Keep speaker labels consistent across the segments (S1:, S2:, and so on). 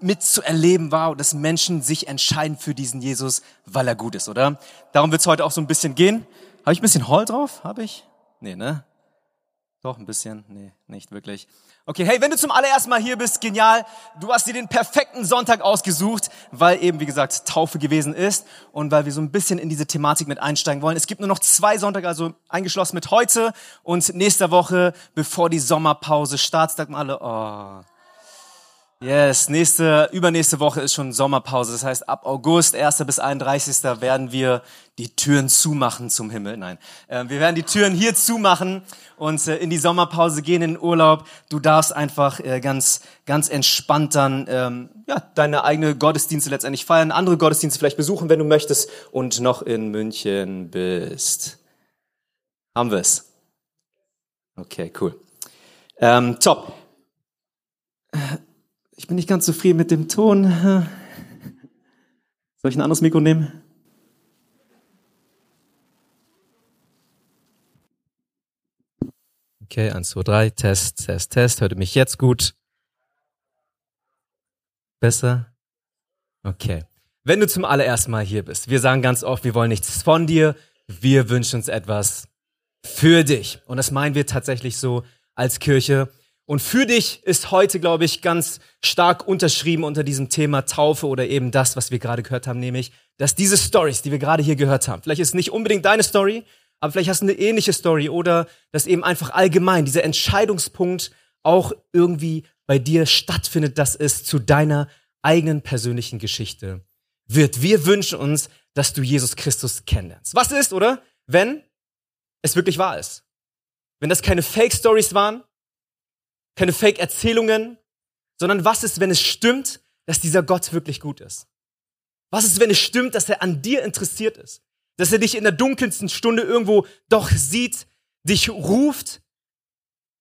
S1: mitzuerleben war, dass Menschen sich entscheiden für diesen Jesus, weil er gut ist, oder? Darum wird es heute auch so ein bisschen gehen. Habe ich ein bisschen Hall drauf? Habe ich? Nee, ne? Doch, ein bisschen? Nee, nicht wirklich. Okay, hey, wenn du zum allerersten Mal hier bist, genial. Du hast dir den perfekten Sonntag ausgesucht, weil eben, wie gesagt, Taufe gewesen ist und weil wir so ein bisschen in diese Thematik mit einsteigen wollen. Es gibt nur noch zwei Sonntage, also eingeschlossen mit heute und nächster Woche, bevor die Sommerpause startet. Sag mal alle, oh. Yes, nächste, übernächste Woche ist schon Sommerpause. Das heißt, ab August, 1. bis 31. werden wir die Türen zumachen zum Himmel. Nein, äh, wir werden die Türen hier zumachen und äh, in die Sommerpause gehen, in den Urlaub. Du darfst einfach äh, ganz, ganz entspannt dann ähm, ja, deine eigene Gottesdienste letztendlich feiern, andere Gottesdienste vielleicht besuchen, wenn du möchtest und noch in München bist. Haben wir es? Okay, cool. Ähm, top. Ich bin nicht ganz zufrieden mit dem Ton. Soll ich ein anderes Mikro nehmen? Okay, eins, zwei, drei, Test, Test, Test. Hört ihr mich jetzt gut? Besser? Okay. Wenn du zum allerersten Mal hier bist, wir sagen ganz oft, wir wollen nichts von dir, wir wünschen uns etwas für dich. Und das meinen wir tatsächlich so als Kirche. Und für dich ist heute, glaube ich, ganz stark unterschrieben unter diesem Thema Taufe oder eben das, was wir gerade gehört haben, nämlich, dass diese Stories, die wir gerade hier gehört haben, vielleicht ist nicht unbedingt deine Story, aber vielleicht hast du eine ähnliche Story oder dass eben einfach allgemein dieser Entscheidungspunkt auch irgendwie bei dir stattfindet, dass es zu deiner eigenen persönlichen Geschichte wird. Wir wünschen uns, dass du Jesus Christus kennenlernst. Was ist, oder? Wenn es wirklich wahr ist. Wenn das keine Fake Stories waren, keine Fake-Erzählungen, sondern was ist, wenn es stimmt, dass dieser Gott wirklich gut ist? Was ist, wenn es stimmt, dass er an dir interessiert ist? Dass er dich in der dunkelsten Stunde irgendwo doch sieht, dich ruft?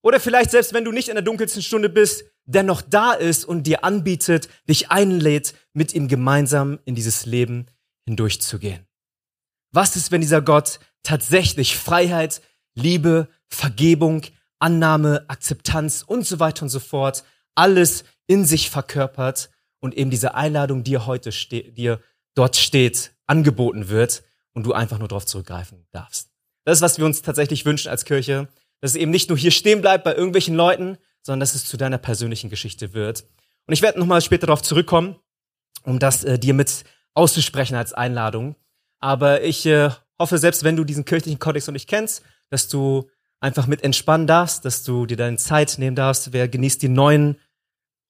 S1: Oder vielleicht selbst wenn du nicht in der dunkelsten Stunde bist, dennoch da ist und dir anbietet, dich einlädt, mit ihm gemeinsam in dieses Leben hindurchzugehen? Was ist, wenn dieser Gott tatsächlich Freiheit, Liebe, Vergebung, Annahme, Akzeptanz und so weiter und so fort, alles in sich verkörpert und eben diese Einladung, die heute dir dort steht, angeboten wird und du einfach nur darauf zurückgreifen darfst. Das ist, was wir uns tatsächlich wünschen als Kirche, dass es eben nicht nur hier stehen bleibt bei irgendwelchen Leuten, sondern dass es zu deiner persönlichen Geschichte wird. Und ich werde nochmal später darauf zurückkommen, um das äh, dir mit auszusprechen als Einladung. Aber ich äh, hoffe, selbst wenn du diesen kirchlichen Kodex noch nicht kennst, dass du einfach mit entspannen darfst, dass du dir deine Zeit nehmen darfst. Wer genießt die neuen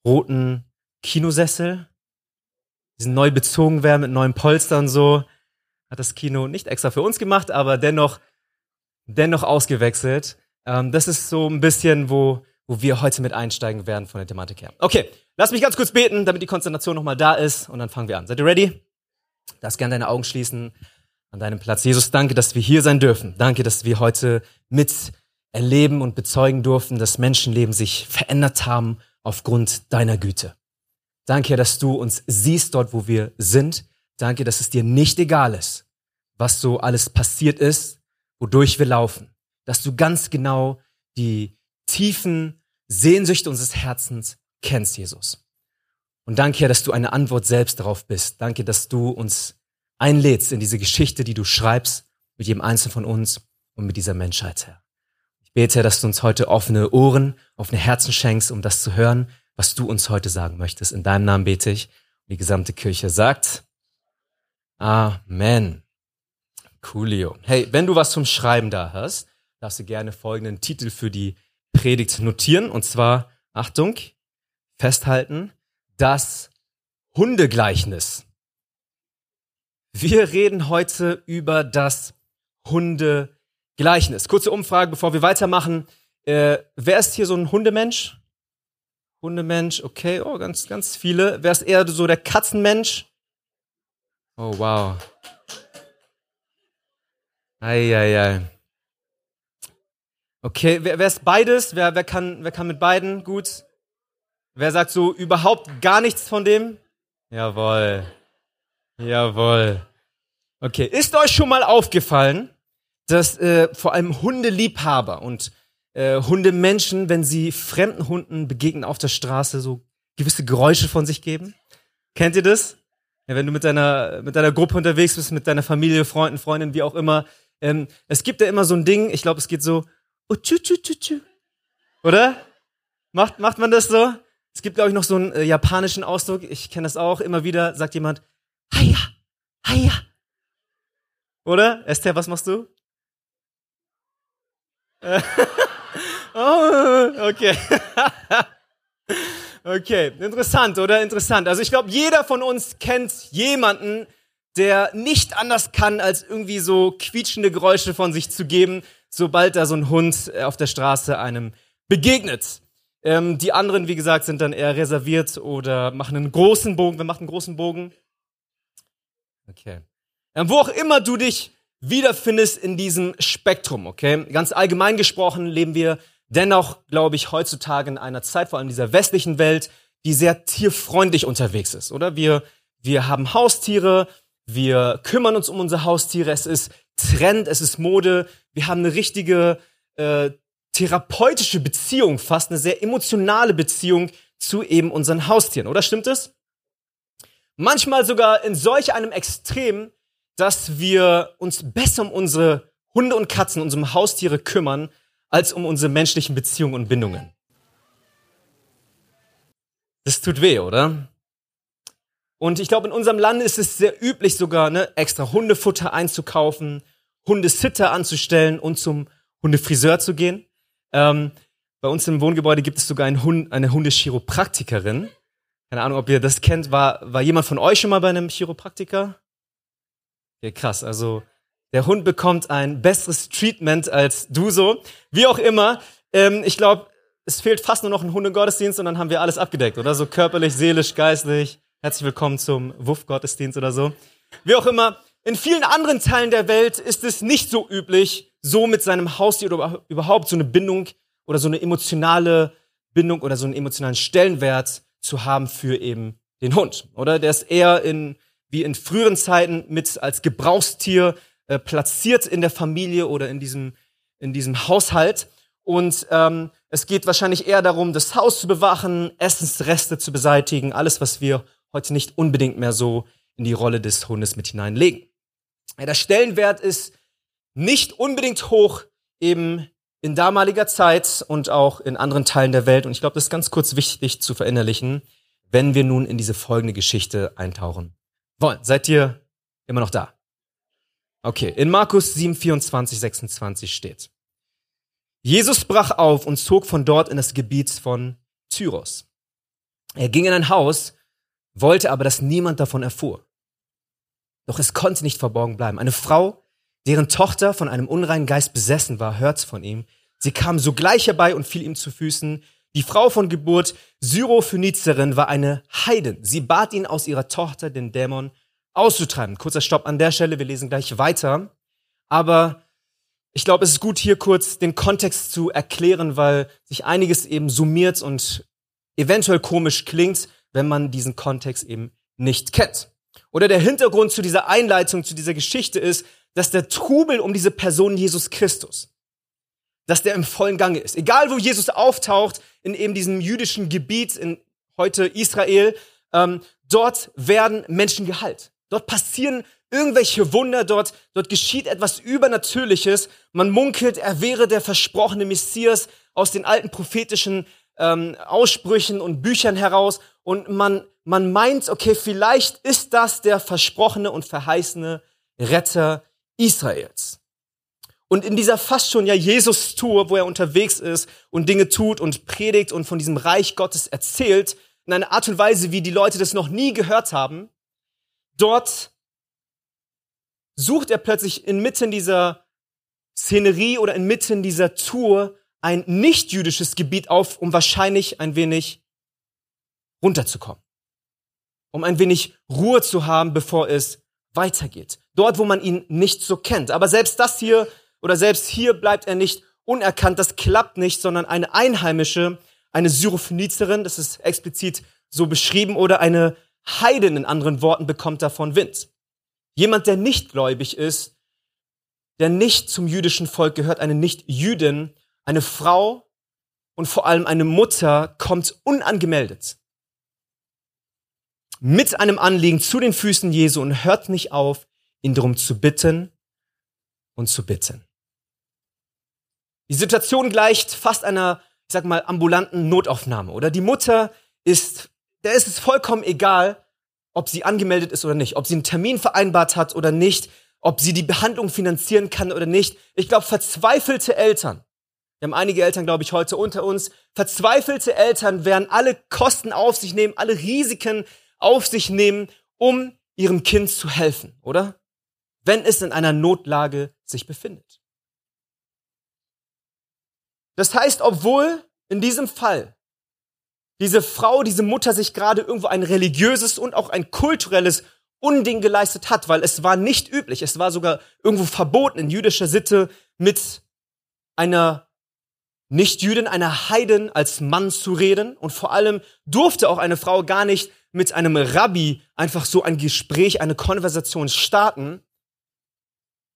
S1: roten Kinosessel? Die sind neu bezogen werden mit neuen Polstern so. Hat das Kino nicht extra für uns gemacht, aber dennoch, dennoch ausgewechselt. Ähm, das ist so ein bisschen, wo, wo wir heute mit einsteigen werden von der Thematik her. Okay, lass mich ganz kurz beten, damit die Konzentration nochmal da ist und dann fangen wir an. Seid ihr ready? Darfst gerne deine Augen schließen an deinem Platz. Jesus, danke, dass wir hier sein dürfen. Danke, dass wir heute mit erleben und bezeugen durften, dass Menschenleben sich verändert haben aufgrund deiner Güte. Danke, dass du uns siehst dort, wo wir sind. Danke, dass es dir nicht egal ist, was so alles passiert ist, wodurch wir laufen. Dass du ganz genau die tiefen Sehnsüchte unseres Herzens kennst, Jesus. Und danke, dass du eine Antwort selbst darauf bist. Danke, dass du uns einlädst in diese Geschichte, die du schreibst mit jedem Einzelnen von uns und mit dieser Menschheit, Herr bete, dass du uns heute offene Ohren, offene Herzen schenkst, um das zu hören, was du uns heute sagen möchtest. In deinem Namen bete ich. Die gesamte Kirche sagt Amen. Coolio. Hey, wenn du was zum Schreiben da hast, darfst du gerne folgenden Titel für die Predigt notieren. Und zwar, Achtung, festhalten, das Hundegleichnis. Wir reden heute über das Hundegleichnis. Gleichnis. Kurze Umfrage, bevor wir weitermachen. Äh, wer ist hier so ein Hundemensch? Hundemensch, okay, oh, ganz, ganz viele. Wer ist eher so der Katzenmensch? Oh, wow. Eieiei. Okay, wer, wer ist beides? Wer, wer, kann, wer kann mit beiden? Gut. Wer sagt so überhaupt gar nichts von dem? Jawohl. Jawohl. Okay, ist euch schon mal aufgefallen, dass äh, vor allem Hundeliebhaber und äh, Hundemenschen, wenn sie fremden Hunden begegnen auf der Straße, so gewisse Geräusche von sich geben? Kennt ihr das? Ja, wenn du mit deiner, mit deiner Gruppe unterwegs bist, mit deiner Familie, Freunden, Freundinnen, wie auch immer. Ähm, es gibt ja immer so ein Ding, ich glaube, es geht so, oh, tschu, tschu, tschu, tschu. oder? Macht, macht man das so? Es gibt, glaube ich, noch so einen äh, japanischen Ausdruck, ich kenne das auch, immer wieder sagt jemand, Haya, Haya. Oder? Esther, was machst du? oh, okay. okay, interessant, oder? Interessant. Also ich glaube, jeder von uns kennt jemanden, der nicht anders kann, als irgendwie so quietschende Geräusche von sich zu geben, sobald da so ein Hund äh, auf der Straße einem begegnet. Ähm, die anderen, wie gesagt, sind dann eher reserviert oder machen einen großen Bogen. Wer macht einen großen Bogen? Okay. Ähm, wo auch immer du dich wiederfindest in diesem Spektrum, okay? Ganz allgemein gesprochen leben wir dennoch, glaube ich, heutzutage in einer Zeit, vor allem dieser westlichen Welt, die sehr tierfreundlich unterwegs ist, oder? Wir, wir haben Haustiere, wir kümmern uns um unsere Haustiere, es ist Trend, es ist Mode, wir haben eine richtige äh, therapeutische Beziehung, fast eine sehr emotionale Beziehung zu eben unseren Haustieren, oder stimmt es? Manchmal sogar in solch einem Extrem, dass wir uns besser um unsere Hunde und Katzen, unsere Haustiere kümmern, als um unsere menschlichen Beziehungen und Bindungen. Das tut weh, oder? Und ich glaube, in unserem Land ist es sehr üblich sogar, ne, extra Hundefutter einzukaufen, Hundesitter anzustellen und zum Hundefriseur zu gehen. Ähm, bei uns im Wohngebäude gibt es sogar einen Hund, eine Hundechiropraktikerin. Keine Ahnung, ob ihr das kennt. War, war jemand von euch schon mal bei einem Chiropraktiker? Ja, krass. Also, der Hund bekommt ein besseres Treatment als du so. Wie auch immer. Ähm, ich glaube, es fehlt fast nur noch ein Hundegottesdienst und dann haben wir alles abgedeckt, oder? So körperlich, seelisch, geistlich. Herzlich willkommen zum Wuff-Gottesdienst oder so. Wie auch immer. In vielen anderen Teilen der Welt ist es nicht so üblich, so mit seinem Haustier oder überhaupt so eine Bindung oder so eine emotionale Bindung oder so einen emotionalen Stellenwert zu haben für eben den Hund, oder? Der ist eher in, wie in früheren Zeiten mit als Gebrauchstier äh, platziert in der Familie oder in diesem, in diesem Haushalt. Und ähm, es geht wahrscheinlich eher darum, das Haus zu bewachen, Essensreste zu beseitigen, alles, was wir heute nicht unbedingt mehr so in die Rolle des Hundes mit hineinlegen. Ja, der Stellenwert ist nicht unbedingt hoch eben in damaliger Zeit und auch in anderen Teilen der Welt. Und ich glaube, das ist ganz kurz wichtig zu verinnerlichen, wenn wir nun in diese folgende Geschichte eintauchen wollen. Seid ihr immer noch da? Okay, in Markus 7, 24, 26 steht. Jesus brach auf und zog von dort in das Gebiet von Tyros. Er ging in ein Haus, wollte aber, dass niemand davon erfuhr. Doch es konnte nicht verborgen bleiben. Eine Frau, deren Tochter von einem unreinen Geist besessen war, hörte von ihm. Sie kam sogleich herbei und fiel ihm zu Füßen. Die Frau von Geburt, Syrophönizerin, war eine Heidin. Sie bat ihn, aus ihrer Tochter den Dämon auszutreiben. Kurzer Stopp an der Stelle, wir lesen gleich weiter. Aber ich glaube, es ist gut, hier kurz den Kontext zu erklären, weil sich einiges eben summiert und eventuell komisch klingt, wenn man diesen Kontext eben nicht kennt. Oder der Hintergrund zu dieser Einleitung, zu dieser Geschichte ist, dass der Trubel um diese Person Jesus Christus, dass der im vollen Gange ist. Egal wo Jesus auftaucht, in eben diesem jüdischen Gebiet, in heute Israel, ähm, dort werden Menschen geheilt. Dort passieren irgendwelche Wunder, dort, dort geschieht etwas Übernatürliches. Man munkelt, er wäre der versprochene Messias aus den alten prophetischen ähm, Aussprüchen und Büchern heraus. Und man, man meint, okay, vielleicht ist das der versprochene und verheißene Retter Israels. Und in dieser fast schon ja Jesus-Tour, wo er unterwegs ist und Dinge tut und predigt und von diesem Reich Gottes erzählt, in einer Art und Weise, wie die Leute das noch nie gehört haben, dort sucht er plötzlich inmitten dieser Szenerie oder inmitten dieser Tour ein nicht-jüdisches Gebiet auf, um wahrscheinlich ein wenig runterzukommen. Um ein wenig Ruhe zu haben, bevor es weitergeht. Dort, wo man ihn nicht so kennt. Aber selbst das hier oder selbst hier bleibt er nicht unerkannt. Das klappt nicht, sondern eine Einheimische, eine Syrophenizerin, das ist explizit so beschrieben, oder eine Heiden in anderen Worten bekommt davon Wind. Jemand, der nicht gläubig ist, der nicht zum jüdischen Volk gehört, eine Nicht-Jüdin, eine Frau und vor allem eine Mutter kommt unangemeldet mit einem Anliegen zu den Füßen Jesu und hört nicht auf, ihn darum zu bitten und zu bitten. Die Situation gleicht fast einer, ich sag mal, ambulanten Notaufnahme. Oder die Mutter ist, der ist es vollkommen egal, ob sie angemeldet ist oder nicht, ob sie einen Termin vereinbart hat oder nicht, ob sie die Behandlung finanzieren kann oder nicht. Ich glaube, verzweifelte Eltern, wir haben einige Eltern, glaube ich, heute unter uns, verzweifelte Eltern werden alle Kosten auf sich nehmen, alle Risiken auf sich nehmen, um ihrem Kind zu helfen, oder? Wenn es in einer Notlage sich befindet. Das heißt, obwohl in diesem Fall diese Frau, diese Mutter sich gerade irgendwo ein religiöses und auch ein kulturelles Unding geleistet hat, weil es war nicht üblich, es war sogar irgendwo verboten in jüdischer Sitte mit einer Nicht-Jüdin, einer Heiden als Mann zu reden und vor allem durfte auch eine Frau gar nicht mit einem Rabbi einfach so ein Gespräch, eine Konversation starten.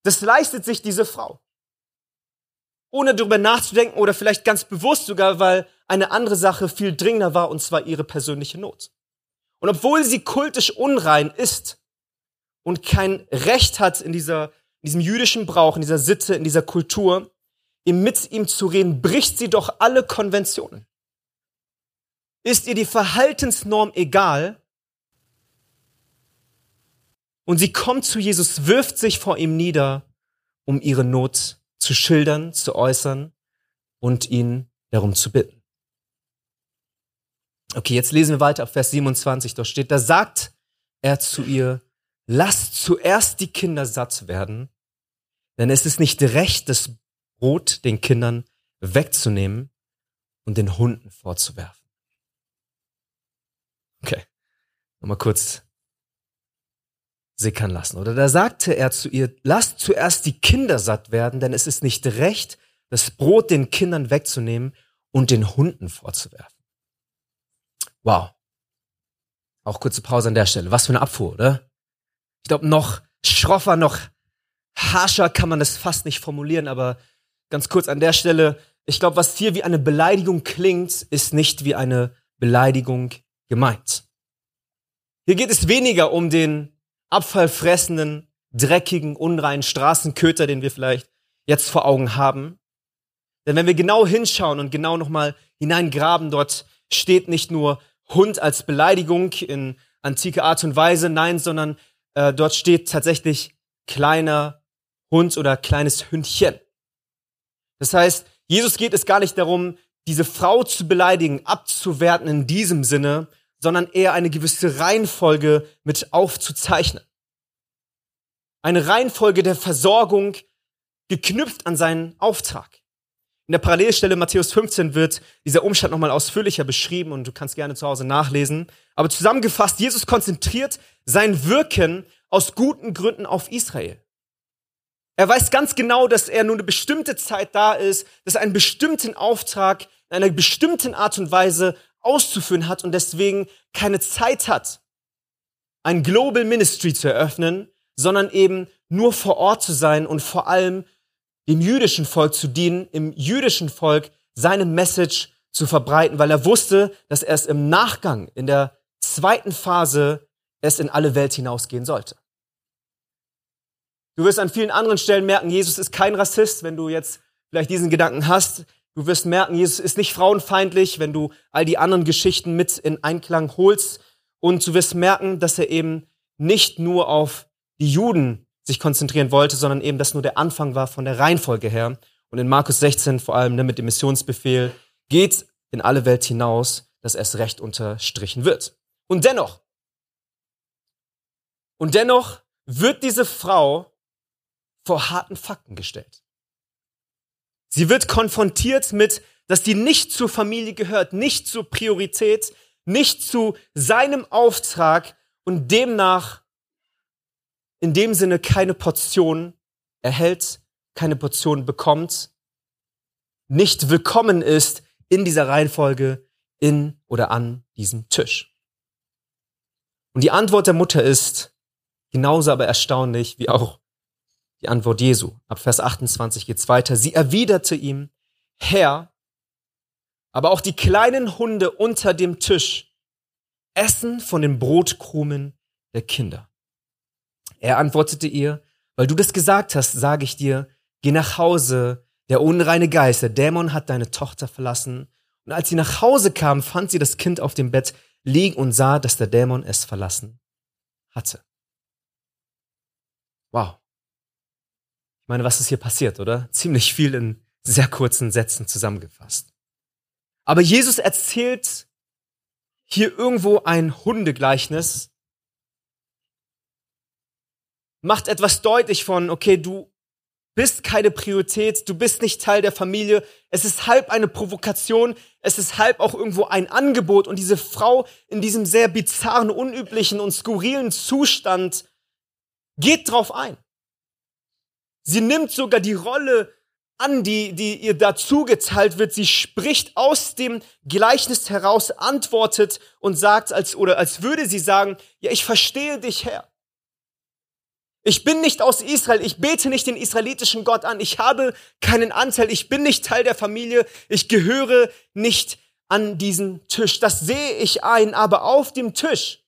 S1: Das leistet sich diese Frau ohne darüber nachzudenken oder vielleicht ganz bewusst sogar, weil eine andere Sache viel dringender war, und zwar ihre persönliche Not. Und obwohl sie kultisch unrein ist und kein Recht hat in dieser, in diesem jüdischen Brauch, in dieser Sitte, in dieser Kultur, mit ihm zu reden, bricht sie doch alle Konventionen. Ist ihr die Verhaltensnorm egal? Und sie kommt zu Jesus, wirft sich vor ihm nieder, um ihre Not zu schildern, zu äußern und ihn darum zu bitten. Okay, jetzt lesen wir weiter auf Vers 27. Dort steht, da sagt er zu ihr, lasst zuerst die Kinder satt werden, denn es ist nicht recht, das Brot den Kindern wegzunehmen und den Hunden vorzuwerfen. Okay, nochmal kurz sickern lassen. Oder da sagte er zu ihr, lasst zuerst die Kinder satt werden, denn es ist nicht recht, das Brot den Kindern wegzunehmen und den Hunden vorzuwerfen. Wow. Auch kurze Pause an der Stelle. Was für eine Abfuhr, oder? Ich glaube, noch schroffer, noch harscher kann man das fast nicht formulieren, aber ganz kurz an der Stelle. Ich glaube, was hier wie eine Beleidigung klingt, ist nicht wie eine Beleidigung gemeint. Hier geht es weniger um den abfallfressenden, dreckigen, unreinen Straßenköter, den wir vielleicht jetzt vor Augen haben. Denn wenn wir genau hinschauen und genau nochmal hineingraben, dort steht nicht nur Hund als Beleidigung in antike Art und Weise, nein, sondern äh, dort steht tatsächlich kleiner Hund oder kleines Hündchen. Das heißt, Jesus geht es gar nicht darum, diese Frau zu beleidigen, abzuwerten in diesem Sinne, sondern eher eine gewisse Reihenfolge mit aufzuzeichnen. Eine Reihenfolge der Versorgung geknüpft an seinen Auftrag. In der Parallelstelle Matthäus 15 wird dieser Umstand nochmal ausführlicher beschrieben und du kannst gerne zu Hause nachlesen. Aber zusammengefasst, Jesus konzentriert sein Wirken aus guten Gründen auf Israel. Er weiß ganz genau, dass er nur eine bestimmte Zeit da ist, dass er einen bestimmten Auftrag in einer bestimmten Art und Weise auszuführen hat und deswegen keine Zeit hat, ein Global Ministry zu eröffnen, sondern eben nur vor Ort zu sein und vor allem dem jüdischen Volk zu dienen, im jüdischen Volk seine Message zu verbreiten, weil er wusste, dass erst im Nachgang, in der zweiten Phase, es in alle Welt hinausgehen sollte. Du wirst an vielen anderen Stellen merken, Jesus ist kein Rassist, wenn du jetzt vielleicht diesen Gedanken hast. Du wirst merken, Jesus ist nicht frauenfeindlich, wenn du all die anderen Geschichten mit in Einklang holst. Und du wirst merken, dass er eben nicht nur auf die Juden sich konzentrieren wollte, sondern eben das nur der Anfang war von der Reihenfolge her. Und in Markus 16 vor allem ne, mit dem Missionsbefehl geht in alle Welt hinaus, dass erst recht unterstrichen wird. Und dennoch, und dennoch wird diese Frau vor harten Fakten gestellt. Sie wird konfrontiert mit, dass die nicht zur Familie gehört, nicht zur Priorität, nicht zu seinem Auftrag und demnach in dem Sinne keine Portion erhält, keine Portion bekommt, nicht willkommen ist in dieser Reihenfolge in oder an diesem Tisch. Und die Antwort der Mutter ist genauso aber erstaunlich wie auch die Antwort Jesu. Ab Vers 28 geht's weiter. Sie erwiderte ihm, Herr, aber auch die kleinen Hunde unter dem Tisch essen von den Brotkrumen der Kinder. Er antwortete ihr, weil du das gesagt hast, sage ich dir, geh nach Hause, der unreine Geist, der Dämon hat deine Tochter verlassen. Und als sie nach Hause kam, fand sie das Kind auf dem Bett liegen und sah, dass der Dämon es verlassen hatte. Wow. Ich meine, was ist hier passiert, oder? Ziemlich viel in sehr kurzen Sätzen zusammengefasst. Aber Jesus erzählt hier irgendwo ein Hundegleichnis, macht etwas deutlich von, okay, du bist keine Priorität, du bist nicht Teil der Familie. Es ist halb eine Provokation, es ist halb auch irgendwo ein Angebot. Und diese Frau in diesem sehr bizarren, unüblichen und skurrilen Zustand geht drauf ein. Sie nimmt sogar die Rolle an, die, die ihr dazu geteilt wird. Sie spricht aus dem Gleichnis heraus, antwortet und sagt, als, oder als würde sie sagen, ja, ich verstehe dich, Herr. Ich bin nicht aus Israel, ich bete nicht den israelitischen Gott an, ich habe keinen Anteil, ich bin nicht Teil der Familie, ich gehöre nicht an diesen Tisch. Das sehe ich ein, aber auf dem Tisch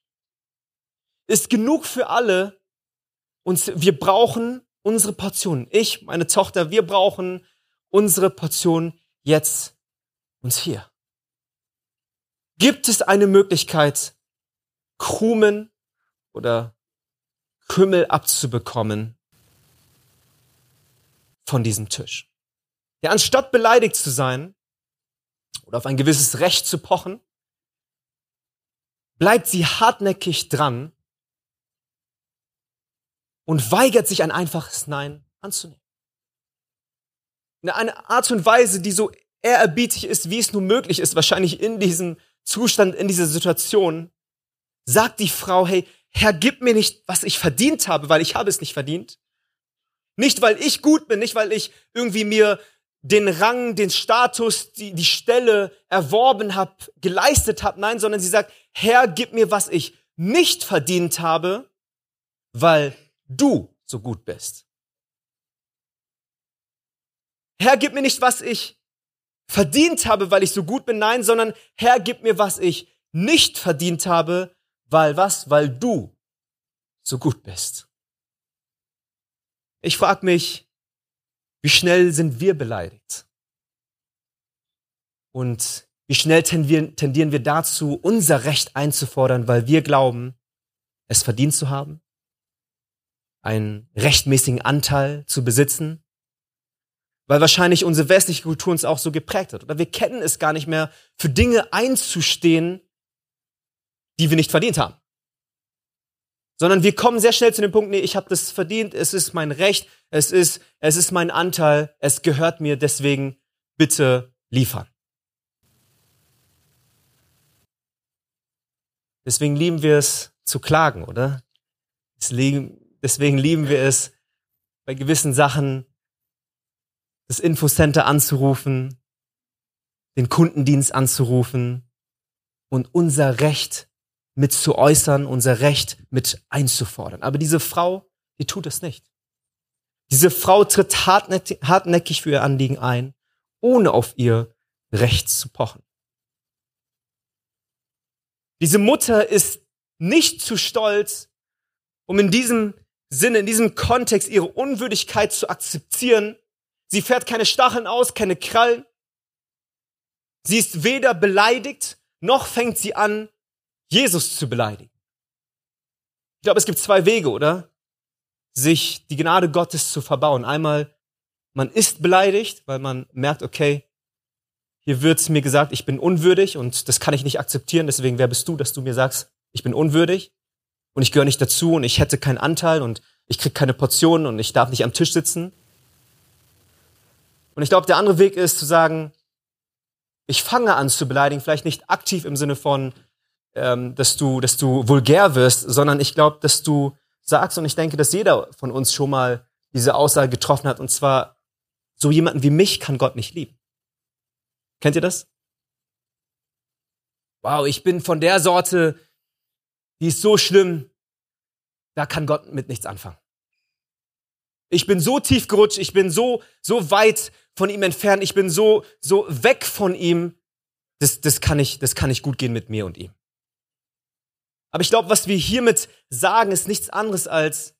S1: ist genug für alle und wir brauchen unsere Portion. Ich, meine Tochter, wir brauchen unsere Portion jetzt und hier. Gibt es eine Möglichkeit, Krumen oder Kümmel abzubekommen von diesem Tisch? Ja, anstatt beleidigt zu sein oder auf ein gewisses Recht zu pochen, bleibt sie hartnäckig dran und weigert sich ein einfaches Nein anzunehmen. Eine Art und Weise, die so ehrerbietig ist, wie es nur möglich ist, wahrscheinlich in diesem Zustand, in dieser Situation, sagt die Frau, hey, Herr, gib mir nicht, was ich verdient habe, weil ich habe es nicht verdient. Nicht, weil ich gut bin, nicht, weil ich irgendwie mir den Rang, den Status, die, die Stelle erworben habe, geleistet habe. Nein, sondern sie sagt, Herr, gib mir, was ich nicht verdient habe, weil du so gut bist. Herr, gib mir nicht, was ich verdient habe, weil ich so gut bin, nein, sondern Herr, gib mir, was ich nicht verdient habe, weil was? Weil du so gut bist. Ich frage mich, wie schnell sind wir beleidigt? Und wie schnell tendieren wir dazu, unser Recht einzufordern, weil wir glauben, es verdient zu haben? Einen rechtmäßigen Anteil zu besitzen, weil wahrscheinlich unsere westliche Kultur uns auch so geprägt hat. Oder wir kennen es gar nicht mehr, für Dinge einzustehen, die wir nicht verdient haben. Sondern wir kommen sehr schnell zu dem Punkt, nee, ich habe das verdient, es ist mein Recht, es ist, es ist mein Anteil, es gehört mir, deswegen bitte liefern. Deswegen lieben wir es zu klagen, oder? Deswegen, Deswegen lieben wir es, bei gewissen Sachen das Infocenter anzurufen, den Kundendienst anzurufen und unser Recht mit zu äußern, unser Recht mit einzufordern. Aber diese Frau, die tut es nicht. Diese Frau tritt hartnäckig für ihr Anliegen ein, ohne auf ihr Recht zu pochen. Diese Mutter ist nicht zu stolz, um in diesem Sinne, in diesem Kontext ihre Unwürdigkeit zu akzeptieren. Sie fährt keine Stacheln aus, keine Krallen. Sie ist weder beleidigt, noch fängt sie an, Jesus zu beleidigen. Ich glaube, es gibt zwei Wege, oder? Sich die Gnade Gottes zu verbauen. Einmal, man ist beleidigt, weil man merkt, okay, hier wird mir gesagt, ich bin unwürdig und das kann ich nicht akzeptieren. Deswegen, wer bist du, dass du mir sagst, ich bin unwürdig? Und ich gehöre nicht dazu und ich hätte keinen Anteil und ich krieg keine Portionen und ich darf nicht am Tisch sitzen. Und ich glaube, der andere Weg ist zu sagen, ich fange an zu beleidigen, vielleicht nicht aktiv im Sinne von, ähm, dass du, dass du vulgär wirst, sondern ich glaube, dass du sagst und ich denke, dass jeder von uns schon mal diese Aussage getroffen hat und zwar so jemanden wie mich kann Gott nicht lieben. Kennt ihr das? Wow, ich bin von der Sorte, die ist so schlimm, da kann Gott mit nichts anfangen. Ich bin so tief gerutscht, ich bin so, so weit von ihm entfernt, ich bin so, so weg von ihm, das, das kann ich, das kann nicht gut gehen mit mir und ihm. Aber ich glaube, was wir hiermit sagen, ist nichts anderes als,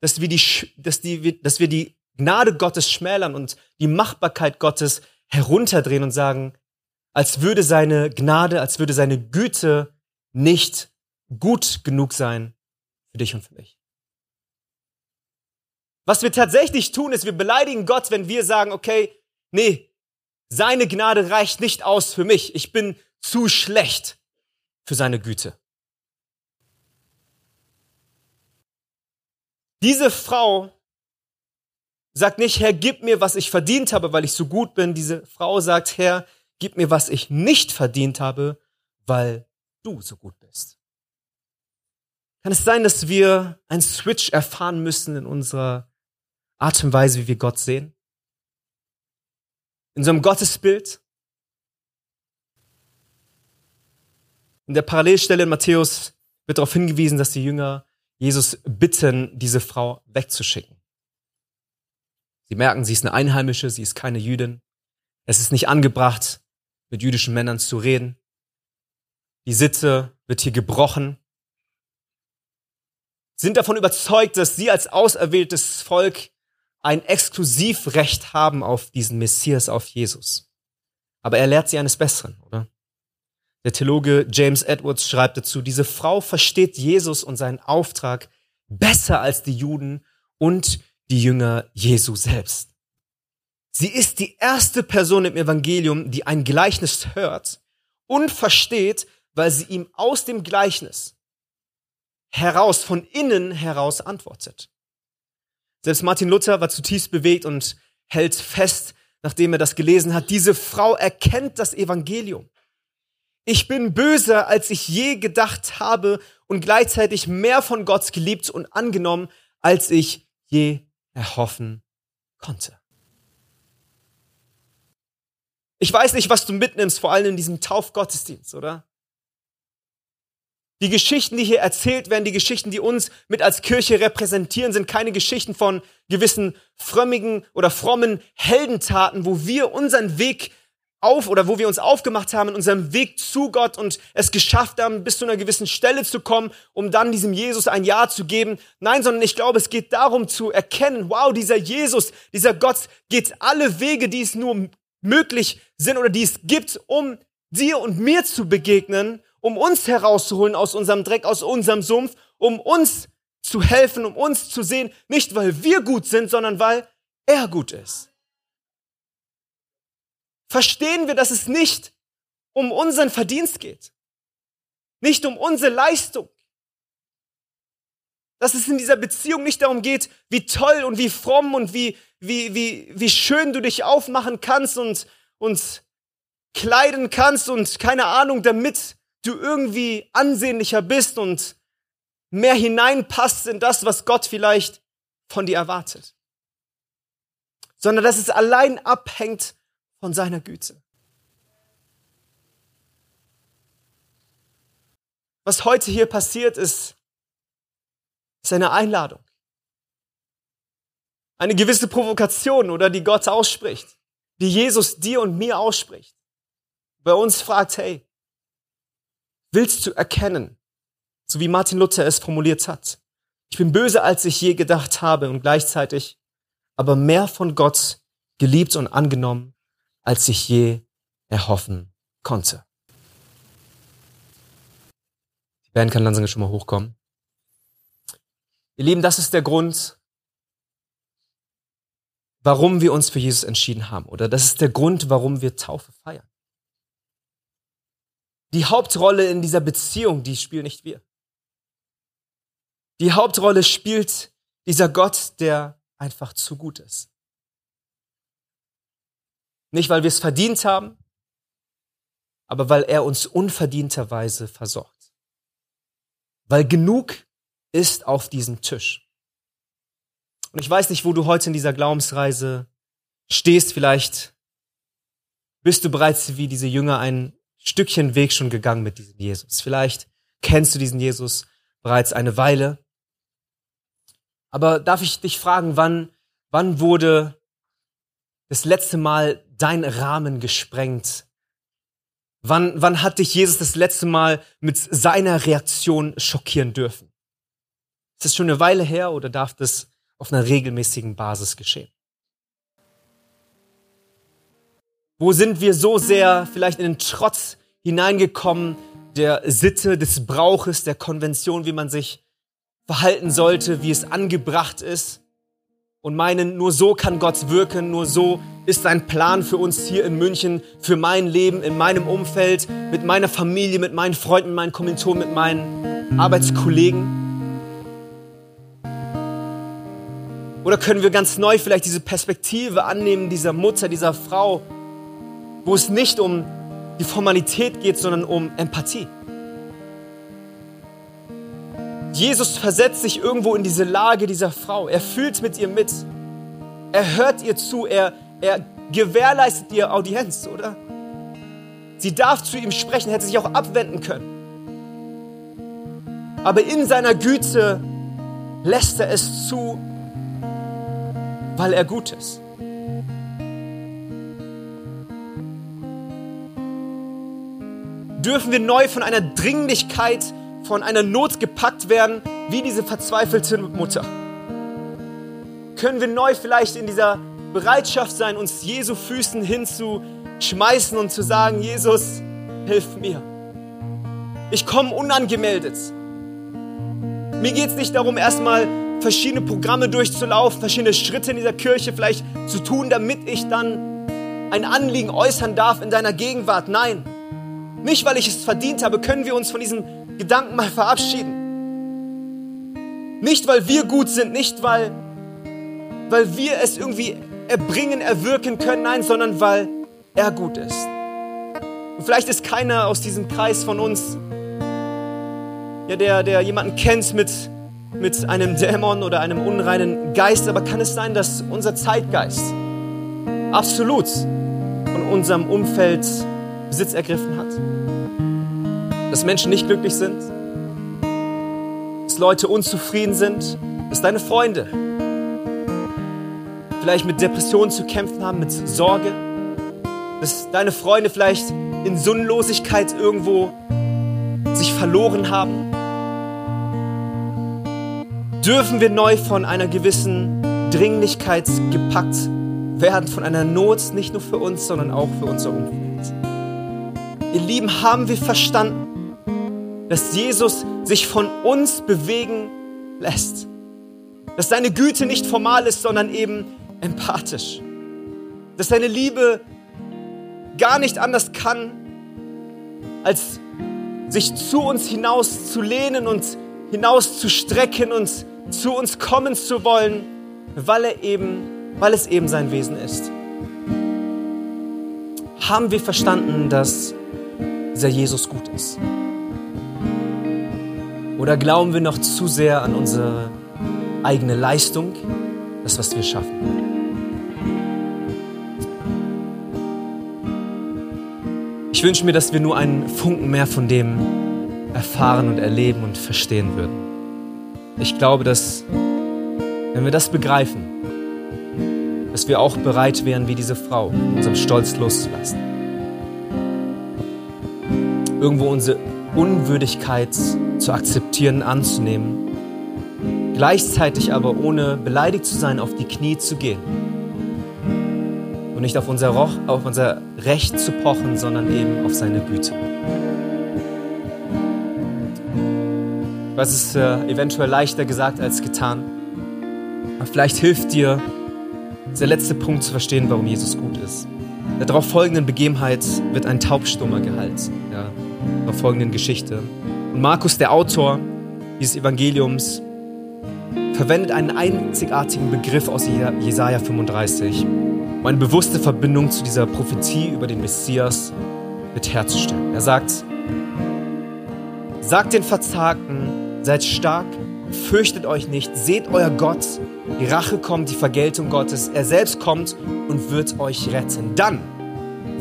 S1: dass wir die, dass die, dass wir die Gnade Gottes schmälern und die Machbarkeit Gottes herunterdrehen und sagen, als würde seine Gnade, als würde seine Güte nicht gut genug sein für dich und für mich. Was wir tatsächlich tun, ist, wir beleidigen Gott, wenn wir sagen, okay, nee, seine Gnade reicht nicht aus für mich. Ich bin zu schlecht für seine Güte. Diese Frau sagt nicht, Herr, gib mir, was ich verdient habe, weil ich so gut bin. Diese Frau sagt, Herr, gib mir, was ich nicht verdient habe, weil du so gut bist. Kann es sein, dass wir einen Switch erfahren müssen in unserer Art und Weise, wie wir Gott sehen? In einem Gottesbild? In der Parallelstelle in Matthäus wird darauf hingewiesen, dass die Jünger Jesus bitten, diese Frau wegzuschicken. Sie merken, sie ist eine Einheimische, sie ist keine Jüdin. Es ist nicht angebracht, mit jüdischen Männern zu reden. Die Sitte wird hier gebrochen. Sind davon überzeugt, dass sie als auserwähltes Volk ein Exklusivrecht haben auf diesen Messias, auf Jesus. Aber er lehrt sie eines Besseren, oder? Der Theologe James Edwards schreibt dazu, diese Frau versteht Jesus und seinen Auftrag besser als die Juden und die Jünger Jesu selbst. Sie ist die erste Person im Evangelium, die ein Gleichnis hört und versteht, weil sie ihm aus dem Gleichnis heraus, von innen heraus antwortet. Selbst Martin Luther war zutiefst bewegt und hält fest, nachdem er das gelesen hat, diese Frau erkennt das Evangelium. Ich bin böser, als ich je gedacht habe und gleichzeitig mehr von Gott geliebt und angenommen, als ich je erhoffen konnte. Ich weiß nicht, was du mitnimmst, vor allem in diesem Taufgottesdienst, oder? Die Geschichten, die hier erzählt werden, die Geschichten, die uns mit als Kirche repräsentieren, sind keine Geschichten von gewissen frömmigen oder frommen Heldentaten, wo wir unseren Weg auf oder wo wir uns aufgemacht haben in unserem Weg zu Gott und es geschafft haben, bis zu einer gewissen Stelle zu kommen, um dann diesem Jesus ein Ja zu geben. Nein, sondern ich glaube, es geht darum zu erkennen, wow, dieser Jesus, dieser Gott geht alle Wege, die es nur möglich sind oder die es gibt, um dir und mir zu begegnen, um uns herauszuholen aus unserem Dreck, aus unserem Sumpf, um uns zu helfen, um uns zu sehen, nicht weil wir gut sind, sondern weil er gut ist. Verstehen wir, dass es nicht um unseren Verdienst geht, nicht um unsere Leistung, dass es in dieser Beziehung nicht darum geht, wie toll und wie fromm und wie, wie, wie, wie schön du dich aufmachen kannst und, und kleiden kannst und keine Ahnung, damit du irgendwie ansehnlicher bist und mehr hineinpasst in das, was Gott vielleicht von dir erwartet. Sondern dass es allein abhängt von seiner Güte. Was heute hier passiert ist, ist eine Einladung. Eine gewisse Provokation oder die Gott ausspricht, die Jesus dir und mir ausspricht. Bei uns fragt, hey, willst du erkennen, so wie Martin Luther es formuliert hat, ich bin böse, als ich je gedacht habe und gleichzeitig aber mehr von Gott geliebt und angenommen als ich je erhoffen konnte. Die Band kann langsam schon mal hochkommen. Ihr Lieben, das ist der Grund, warum wir uns für Jesus entschieden haben. Oder das ist der Grund, warum wir Taufe feiern. Die Hauptrolle in dieser Beziehung, die spielen nicht wir. Die Hauptrolle spielt dieser Gott, der einfach zu gut ist. Nicht, weil wir es verdient haben, aber weil er uns unverdienterweise versorgt. Weil genug ist auf diesem Tisch. Und ich weiß nicht, wo du heute in dieser Glaubensreise stehst. Vielleicht bist du bereits wie diese Jünger ein Stückchen Weg schon gegangen mit diesem Jesus. Vielleicht kennst du diesen Jesus bereits eine Weile. Aber darf ich dich fragen, wann, wann wurde das letzte Mal dein Rahmen gesprengt Wann, wann hat dich Jesus das letzte Mal mit seiner Reaktion schockieren dürfen? Ist das schon eine Weile her oder darf das auf einer regelmäßigen Basis geschehen? Wo sind wir so sehr vielleicht in den Trotz hineingekommen der Sitte, des Brauches, der Konvention, wie man sich verhalten sollte, wie es angebracht ist und meinen, nur so kann Gott wirken, nur so ist sein Plan für uns hier in München, für mein Leben, in meinem Umfeld, mit meiner Familie, mit meinen Freunden, meinen Kommilitonen, mit meinen Arbeitskollegen. Oder können wir ganz neu vielleicht diese Perspektive annehmen dieser Mutter, dieser Frau, wo es nicht um die Formalität geht, sondern um Empathie. Jesus versetzt sich irgendwo in diese Lage dieser Frau. Er fühlt mit ihr mit. Er hört ihr zu. Er, er gewährleistet ihr Audienz, oder? Sie darf zu ihm sprechen, hätte sich auch abwenden können. Aber in seiner Güte lässt er es zu, weil er gut ist. Dürfen wir neu von einer Dringlichkeit, von einer Not gepackt werden, wie diese verzweifelte Mutter. Können wir neu vielleicht in dieser Bereitschaft sein, uns Jesu Füßen hinzuschmeißen und zu sagen, Jesus, hilf mir. Ich komme unangemeldet. Mir geht es nicht darum, erstmal verschiedene Programme durchzulaufen, verschiedene Schritte in dieser Kirche vielleicht zu tun, damit ich dann ein Anliegen äußern darf in deiner Gegenwart. Nein, nicht, weil ich es verdient habe, können wir uns von diesen Gedanken mal verabschieden. Nicht, weil wir gut sind, nicht, weil, weil wir es irgendwie erbringen, erwirken können, nein, sondern weil er gut ist. Und vielleicht ist keiner aus diesem Kreis von uns, ja, der, der jemanden kennt mit, mit einem Dämon oder einem unreinen Geist, aber kann es sein, dass unser Zeitgeist absolut von unserem Umfeld Besitz ergriffen hat. Dass Menschen nicht glücklich sind, dass Leute unzufrieden sind, dass deine Freunde vielleicht mit Depressionen zu kämpfen haben, mit Sorge, dass deine Freunde vielleicht in Sinnlosigkeit irgendwo sich verloren haben. Dürfen wir neu von einer gewissen Dringlichkeit gepackt werden, von einer Not, nicht nur für uns, sondern auch für unser Umfeld. Ihr Lieben, haben wir verstanden, dass Jesus sich von uns bewegen lässt. Dass seine Güte nicht formal ist, sondern eben empathisch. Dass seine Liebe gar nicht anders kann, als sich zu uns hinaus zu lehnen und hinaus zu strecken und zu uns kommen zu wollen, weil er eben, weil es eben sein Wesen ist. Haben wir verstanden, dass dieser Jesus gut ist? Oder glauben wir noch zu sehr an unsere eigene Leistung, das, was wir schaffen? Ich wünsche mir, dass wir nur einen Funken mehr von dem erfahren und erleben und verstehen würden. Ich glaube, dass, wenn wir das begreifen, dass wir auch bereit wären, wie diese Frau, unserem Stolz loszulassen irgendwo unsere Unwürdigkeit zu akzeptieren, anzunehmen, gleichzeitig aber ohne beleidigt zu sein, auf die Knie zu gehen und nicht auf unser, Roch, auf unser Recht zu pochen, sondern eben auf seine Güte. Was ist äh, eventuell leichter gesagt als getan? Vielleicht hilft dir der letzte Punkt zu verstehen, warum Jesus gut ist. Der darauf folgenden Begebenheit wird ein Taubstummer geheilt. Ja folgenden Geschichte. Und Markus, der Autor dieses Evangeliums, verwendet einen einzigartigen Begriff aus Jesaja 35, um eine bewusste Verbindung zu dieser Prophetie über den Messias mit herzustellen. Er sagt, sagt den Verzagten, seid stark, fürchtet euch nicht, seht euer Gott, die Rache kommt, die Vergeltung Gottes, er selbst kommt und wird euch retten. Dann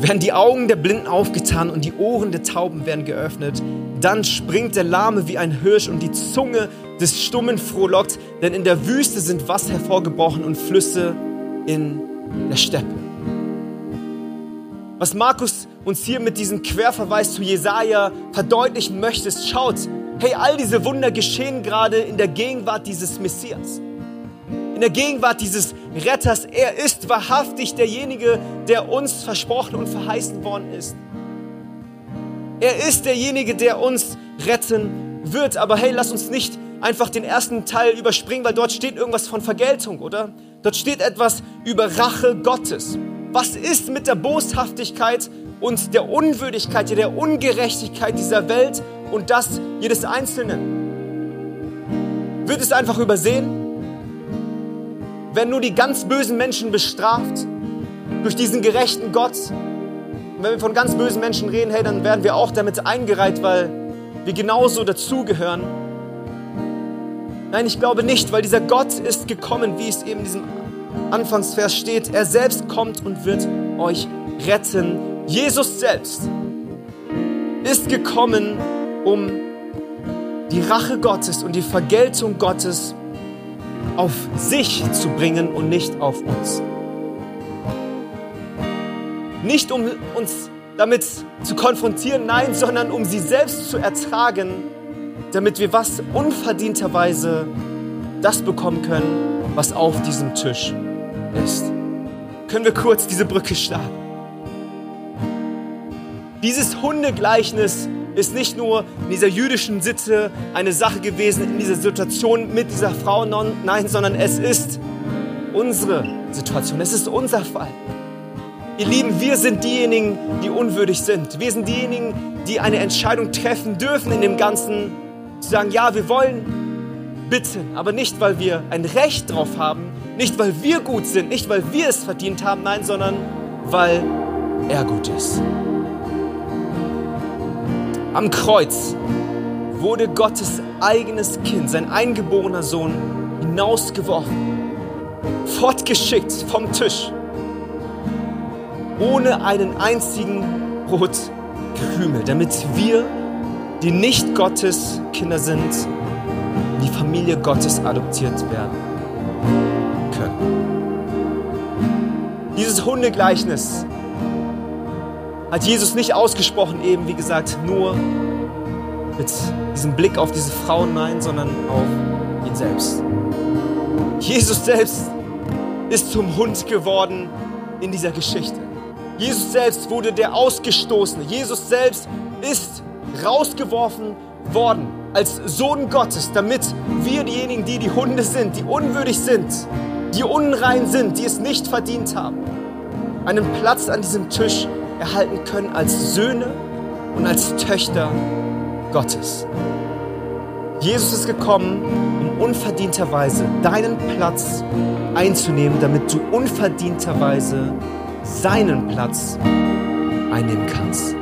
S1: werden die Augen der Blinden aufgetan und die Ohren der Tauben werden geöffnet. Dann springt der Lahme wie ein Hirsch und die Zunge des Stummen frohlockt, denn in der Wüste sind Wasser hervorgebrochen und Flüsse in der Steppe. Was Markus uns hier mit diesem Querverweis zu Jesaja verdeutlichen möchte, ist, schaut, hey, all diese Wunder geschehen gerade in der Gegenwart dieses Messias. In der Gegenwart dieses Retters. Er ist wahrhaftig derjenige, der uns versprochen und verheißen worden ist. Er ist derjenige, der uns retten wird. Aber hey, lass uns nicht einfach den ersten Teil überspringen, weil dort steht irgendwas von Vergeltung, oder? Dort steht etwas über Rache Gottes. Was ist mit der Boshaftigkeit und der Unwürdigkeit, der Ungerechtigkeit dieser Welt und das jedes Einzelnen? Wird es einfach übersehen? Wenn nur die ganz bösen Menschen bestraft durch diesen gerechten Gott? Und wenn wir von ganz bösen Menschen reden, hey, dann werden wir auch damit eingereiht, weil wir genauso dazugehören. Nein, ich glaube nicht, weil dieser Gott ist gekommen, wie es eben in diesem Anfangsvers steht, er selbst kommt und wird euch retten. Jesus selbst ist gekommen, um die Rache Gottes und die Vergeltung Gottes auf sich zu bringen und nicht auf uns. Nicht um uns damit zu konfrontieren, nein, sondern um sie selbst zu ertragen, damit wir was unverdienterweise das bekommen können, was auf diesem Tisch ist. Können wir kurz diese Brücke schlagen? Dieses Hundegleichnis ist nicht nur in dieser jüdischen Sitte eine Sache gewesen, in dieser Situation mit dieser Frau, nein, sondern es ist unsere Situation, es ist unser Fall. Ihr Lieben, wir sind diejenigen, die unwürdig sind. Wir sind diejenigen, die eine Entscheidung treffen dürfen in dem Ganzen, zu sagen, ja, wir wollen bitten, aber nicht, weil wir ein Recht drauf haben, nicht, weil wir gut sind, nicht, weil wir es verdient haben, nein, sondern weil er gut ist. Am Kreuz wurde Gottes eigenes Kind, sein eingeborener Sohn, hinausgeworfen, fortgeschickt vom Tisch, ohne einen einzigen Brotkrümel, damit wir, die nicht Gottes Kinder sind, in die Familie Gottes adoptiert werden können. Dieses Hundegleichnis hat Jesus nicht ausgesprochen, eben wie gesagt, nur mit diesem Blick auf diese Frauen, nein, sondern auf ihn selbst. Jesus selbst ist zum Hund geworden in dieser Geschichte. Jesus selbst wurde der Ausgestoßene. Jesus selbst ist rausgeworfen worden als Sohn Gottes, damit wir diejenigen, die die Hunde sind, die unwürdig sind, die unrein sind, die es nicht verdient haben, einen Platz an diesem Tisch erhalten können als Söhne und als Töchter Gottes. Jesus ist gekommen, um unverdienterweise deinen Platz einzunehmen, damit du unverdienterweise seinen Platz einnehmen kannst.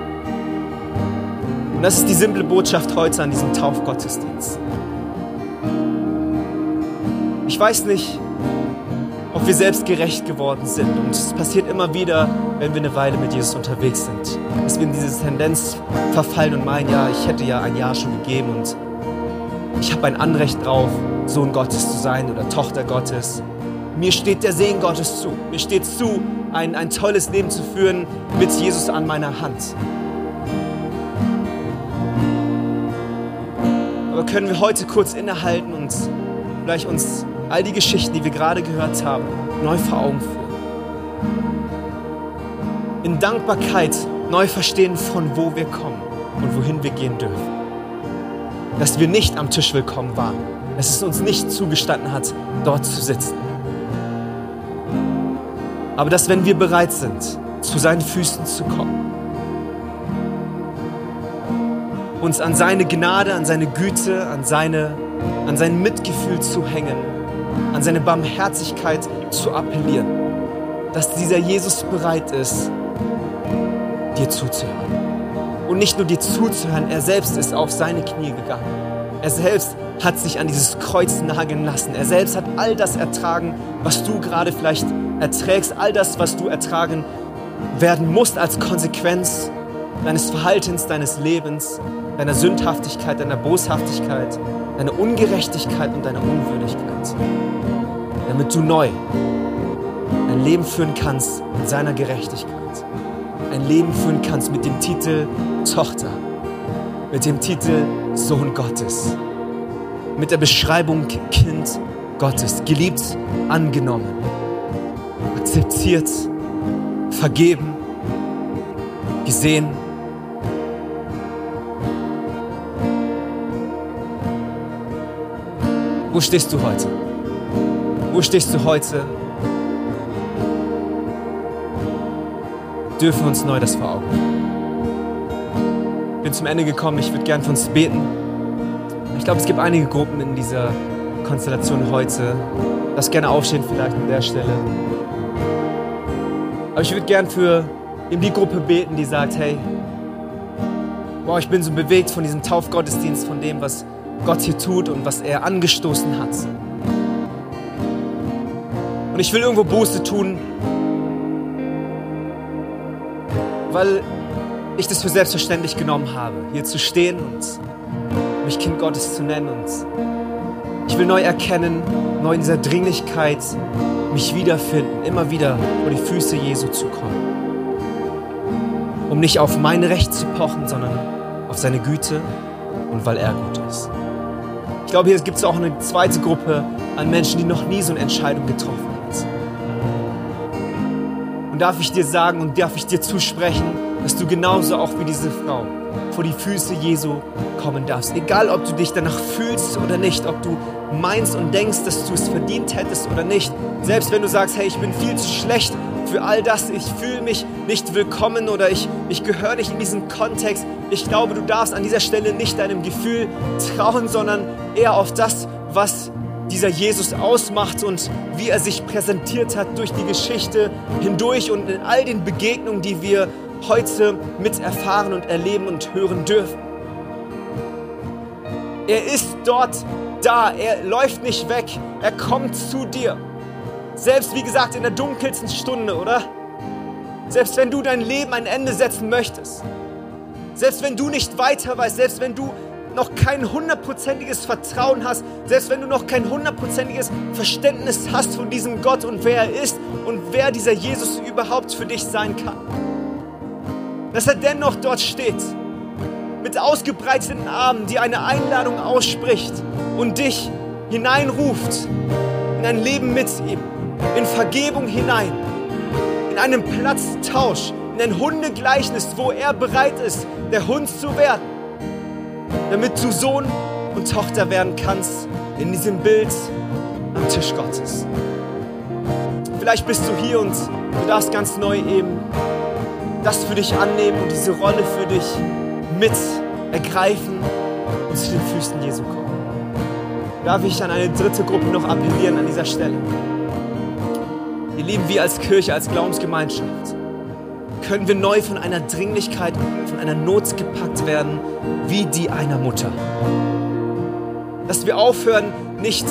S1: Und das ist die simple Botschaft heute an diesem Taufgottesdienst. Ich weiß nicht, ob wir selbst gerecht geworden sind. Und es passiert immer wieder, wenn wir eine Weile mit Jesus unterwegs sind, dass wir in diese Tendenz verfallen und meinen, ja, ich hätte ja ein Jahr schon gegeben und ich habe ein Anrecht drauf, Sohn Gottes zu sein oder Tochter Gottes. Mir steht der Segen Gottes zu. Mir steht zu, ein, ein tolles Leben zu führen mit Jesus an meiner Hand. Aber können wir heute kurz innehalten und vielleicht uns all die Geschichten, die wir gerade gehört haben, neu vor Augen führen. In Dankbarkeit neu verstehen, von wo wir kommen und wohin wir gehen dürfen. Dass wir nicht am Tisch willkommen waren, dass es uns nicht zugestanden hat, dort zu sitzen. Aber dass, wenn wir bereit sind, zu seinen Füßen zu kommen, uns an seine Gnade, an seine Güte, an, seine, an sein Mitgefühl zu hängen an seine Barmherzigkeit zu appellieren. Dass dieser Jesus bereit ist, dir zuzuhören. Und nicht nur dir zuzuhören, er selbst ist auf seine Knie gegangen. Er selbst hat sich an dieses Kreuz nageln lassen. Er selbst hat all das ertragen, was du gerade vielleicht erträgst, all das, was du ertragen werden musst als Konsequenz deines Verhaltens, deines Lebens, deiner Sündhaftigkeit, deiner Boshaftigkeit, deiner Ungerechtigkeit und deiner Unwürdigkeit, damit du neu ein Leben führen kannst in seiner Gerechtigkeit. ein Leben führen kannst mit dem Titel Tochter, mit dem Titel Sohn Gottes, mit der Beschreibung Kind Gottes, geliebt, angenommen, akzeptiert, vergeben, gesehen. Wo stehst du heute? Wo stehst du heute? Dürfen wir uns neu das vor Augen. Ich bin zum Ende gekommen, ich würde gern für uns beten. Ich glaube, es gibt einige Gruppen in dieser Konstellation heute. Lass gerne aufstehen vielleicht an der Stelle. Aber ich würde gern für eben die Gruppe beten, die sagt, hey, boah, ich bin so bewegt von diesem Taufgottesdienst, von dem, was Gott hier tut und was er angestoßen hat. Und ich will irgendwo Buße tun, weil ich das für selbstverständlich genommen habe, hier zu stehen und mich Kind Gottes zu nennen. Und ich will neu erkennen, neu in dieser Dringlichkeit mich wiederfinden, immer wieder vor die Füße Jesu zu kommen. Um nicht auf mein Recht zu pochen, sondern auf seine Güte und weil er gut ist. Ich glaube, hier gibt es auch eine zweite Gruppe an Menschen, die noch nie so eine Entscheidung getroffen hat. Und darf ich dir sagen und darf ich dir zusprechen, dass du genauso auch wie diese Frau vor die Füße Jesu kommen darfst. Egal, ob du dich danach fühlst oder nicht, ob du meinst und denkst, dass du es verdient hättest oder nicht. Selbst wenn du sagst, hey, ich bin viel zu schlecht für all das, ich fühle mich nicht willkommen oder ich, ich gehöre nicht in diesen Kontext. Ich glaube, du darfst an dieser Stelle nicht deinem Gefühl trauen, sondern eher auf das, was dieser Jesus ausmacht und wie er sich präsentiert hat durch die Geschichte hindurch und in all den Begegnungen, die wir heute mit erfahren und erleben und hören dürfen. Er ist dort da, er läuft nicht weg, er kommt zu dir. Selbst wie gesagt in der dunkelsten Stunde, oder? Selbst wenn du dein Leben ein Ende setzen möchtest. Selbst wenn du nicht weiter weißt, selbst wenn du noch kein hundertprozentiges Vertrauen hast, selbst wenn du noch kein hundertprozentiges Verständnis hast von diesem Gott und wer er ist und wer dieser Jesus überhaupt für dich sein kann. Dass er dennoch dort steht, mit ausgebreiteten Armen, die eine Einladung ausspricht und dich hineinruft in ein Leben mit ihm, in Vergebung hinein, in einen Platztausch, in ein Hundegleichnis, wo er bereit ist, der Hund zu werden, damit du Sohn und Tochter werden kannst in diesem Bild am Tisch Gottes. Vielleicht bist du hier und du darfst ganz neu eben das für dich annehmen und diese Rolle für dich mit ergreifen und zu den Füßen Jesu kommen. Darf ich an eine dritte Gruppe noch appellieren an dieser Stelle? Ihr Lieben, wir als Kirche, als Glaubensgemeinschaft, können wir neu von einer Dringlichkeit, von einer Not gepackt werden, wie die einer Mutter. Dass wir aufhören, nicht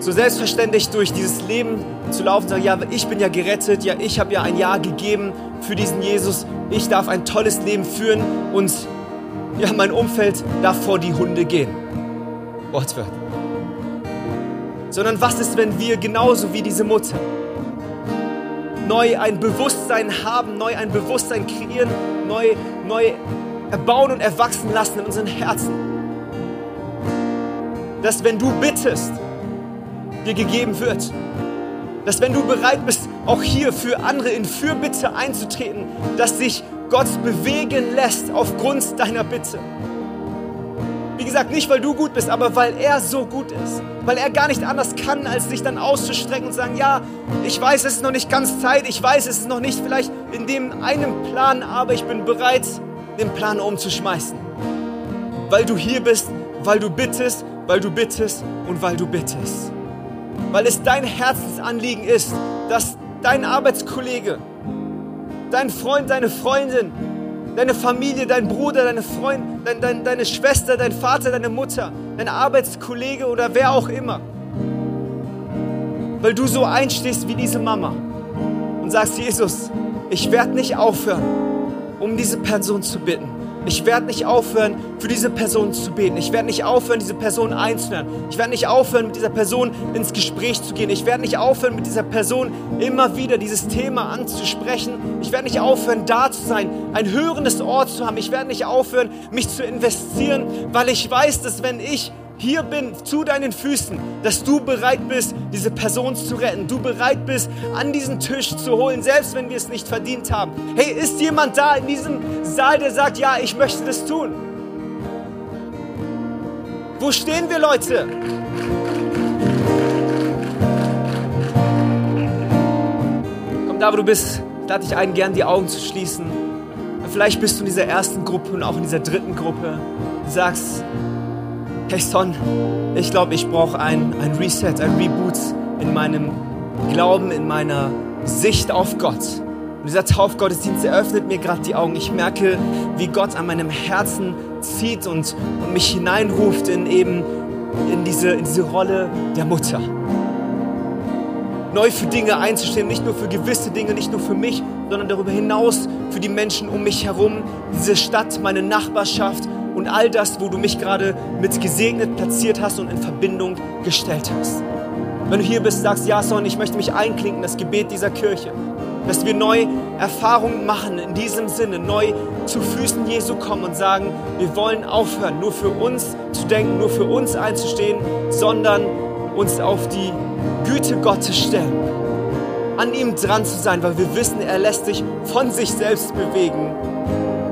S1: so selbstverständlich durch dieses Leben zu laufen sagen, ja, ich bin ja gerettet, ja, ich habe ja ein Ja gegeben für diesen Jesus, ich darf ein tolles Leben führen und ja, mein Umfeld darf vor die Hunde gehen. Wortwörtlich. Sondern was ist, wenn wir genauso wie diese Mutter neu ein Bewusstsein haben, neu ein Bewusstsein kreieren, neu, neu erbauen und erwachsen lassen in unseren Herzen. Dass wenn du bittest, dir gegeben wird. Dass wenn du bereit bist, auch hier für andere in Fürbitte einzutreten, dass sich Gott bewegen lässt aufgrund deiner Bitte. Wie gesagt, nicht weil du gut bist, aber weil er so gut ist. Weil er gar nicht anders kann, als sich dann auszustrecken und sagen, ja, ich weiß, es ist noch nicht ganz Zeit, ich weiß, es ist noch nicht vielleicht in dem einen Plan, aber ich bin bereit, den Plan umzuschmeißen. Weil du hier bist, weil du bittest, weil du bittest und weil du bittest weil es dein Herzensanliegen ist, dass dein Arbeitskollege, dein Freund, deine Freundin, deine Familie, dein Bruder, deine Freund, dein, dein, deine Schwester, dein Vater, deine Mutter, dein Arbeitskollege oder wer auch immer, weil du so einstehst wie diese Mama und sagst, Jesus, ich werde nicht aufhören, um diese Person zu bitten. Ich werde nicht aufhören, für diese Person zu beten. Ich werde nicht aufhören, diese Person einzulernen. Ich werde nicht aufhören, mit dieser Person ins Gespräch zu gehen. Ich werde nicht aufhören, mit dieser Person immer wieder dieses Thema anzusprechen. Ich werde nicht aufhören, da zu sein, ein hörendes Ort zu haben. Ich werde nicht aufhören, mich zu investieren, weil ich weiß, dass wenn ich hier bin zu deinen Füßen, dass du bereit bist, diese Person zu retten. Du bereit bist, an diesen Tisch zu holen, selbst wenn wir es nicht verdient haben. Hey, ist jemand da in diesem Saal, der sagt, ja, ich möchte das tun? Wo stehen wir, Leute? Komm, da wo du bist, lade dich ein, gern die Augen zu schließen. Vielleicht bist du in dieser ersten Gruppe und auch in dieser dritten Gruppe. Du sagst, hey Son, ich glaube, ich brauche ein, ein Reset, ein Reboot in meinem Glauben, in meiner Sicht auf Gott. Und dieser Taufgottesdienst eröffnet mir gerade die Augen. Ich merke, wie Gott an meinem Herzen zieht und, und mich hineinruft in eben in diese, in diese Rolle der Mutter. Neu für Dinge einzustehen, nicht nur für gewisse Dinge, nicht nur für mich, sondern darüber hinaus für die Menschen um mich herum, diese Stadt, meine Nachbarschaft und all das, wo du mich gerade mit gesegnet platziert hast und in Verbindung gestellt hast. Wenn du hier bist, sagst, ja, Son, ich möchte mich einklinken, das Gebet dieser Kirche, dass wir neu Erfahrungen machen in diesem Sinne, neu zu Füßen Jesu kommen und sagen, wir wollen aufhören, nur für uns zu denken, nur für uns einzustehen, sondern uns auf die Güte Gottes stellen, an ihm dran zu sein, weil wir wissen, er lässt sich von sich selbst bewegen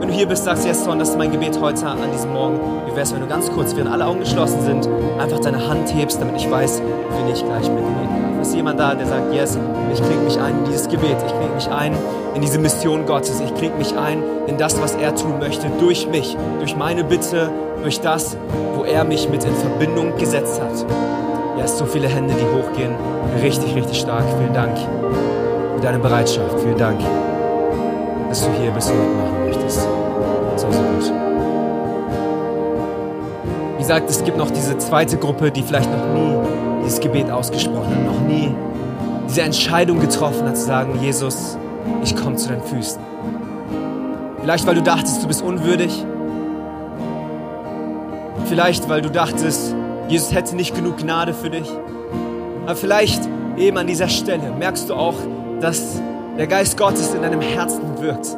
S1: wenn du hier bist, sagst, yes, Son, das ist mein Gebet heute an diesem Morgen. Wie wäre es, wenn du ganz kurz, während alle Augen geschlossen sind, einfach deine Hand hebst, damit ich weiß, wen ich gleich darf. Ist jemand da, der sagt, yes, ich klinge mich ein in dieses Gebet, ich klinge mich ein in diese Mission Gottes, ich klinge mich ein in das, was er tun möchte, durch mich, durch meine Bitte, durch das, wo er mich mit in Verbindung gesetzt hat. Ja, es so viele Hände, die hochgehen. Richtig, richtig stark. Vielen Dank für deine Bereitschaft. Vielen Dank, dass du hier bist und mitmachen so. Wie gesagt, es gibt noch diese zweite Gruppe, die vielleicht noch nie dieses Gebet ausgesprochen hat, noch nie diese Entscheidung getroffen hat, zu sagen, Jesus, ich komme zu deinen Füßen. Vielleicht, weil du dachtest, du bist unwürdig. Vielleicht, weil du dachtest, Jesus hätte nicht genug Gnade für dich. Aber vielleicht eben an dieser Stelle merkst du auch, dass der Geist Gottes in deinem Herzen wirkt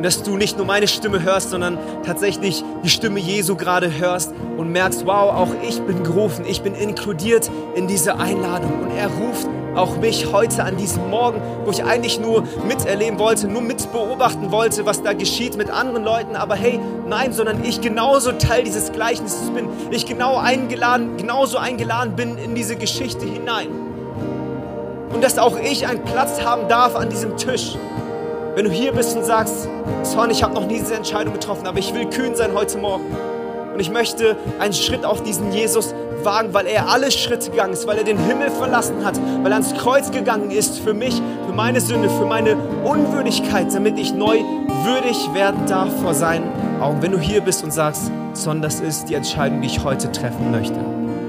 S1: und dass du nicht nur meine Stimme hörst, sondern tatsächlich die Stimme Jesu gerade hörst und merkst, wow, auch ich bin gerufen, ich bin inkludiert in diese Einladung und er ruft auch mich heute an diesem Morgen, wo ich eigentlich nur miterleben wollte, nur mitbeobachten wollte, was da geschieht mit anderen Leuten, aber hey, nein, sondern ich genauso Teil dieses Gleichnisses bin, ich genau eingeladen, genauso eingeladen bin in diese Geschichte hinein. Und dass auch ich einen Platz haben darf an diesem Tisch. Wenn du hier bist und sagst, Son, ich habe noch nie diese Entscheidung getroffen, aber ich will kühn sein heute Morgen. Und ich möchte einen Schritt auf diesen Jesus wagen, weil er alle Schritte gegangen ist, weil er den Himmel verlassen hat, weil er ans Kreuz gegangen ist für mich, für meine Sünde, für meine Unwürdigkeit, damit ich neu würdig werden darf vor seinen Augen. Wenn du hier bist und sagst, Son, das ist die Entscheidung, die ich heute treffen möchte.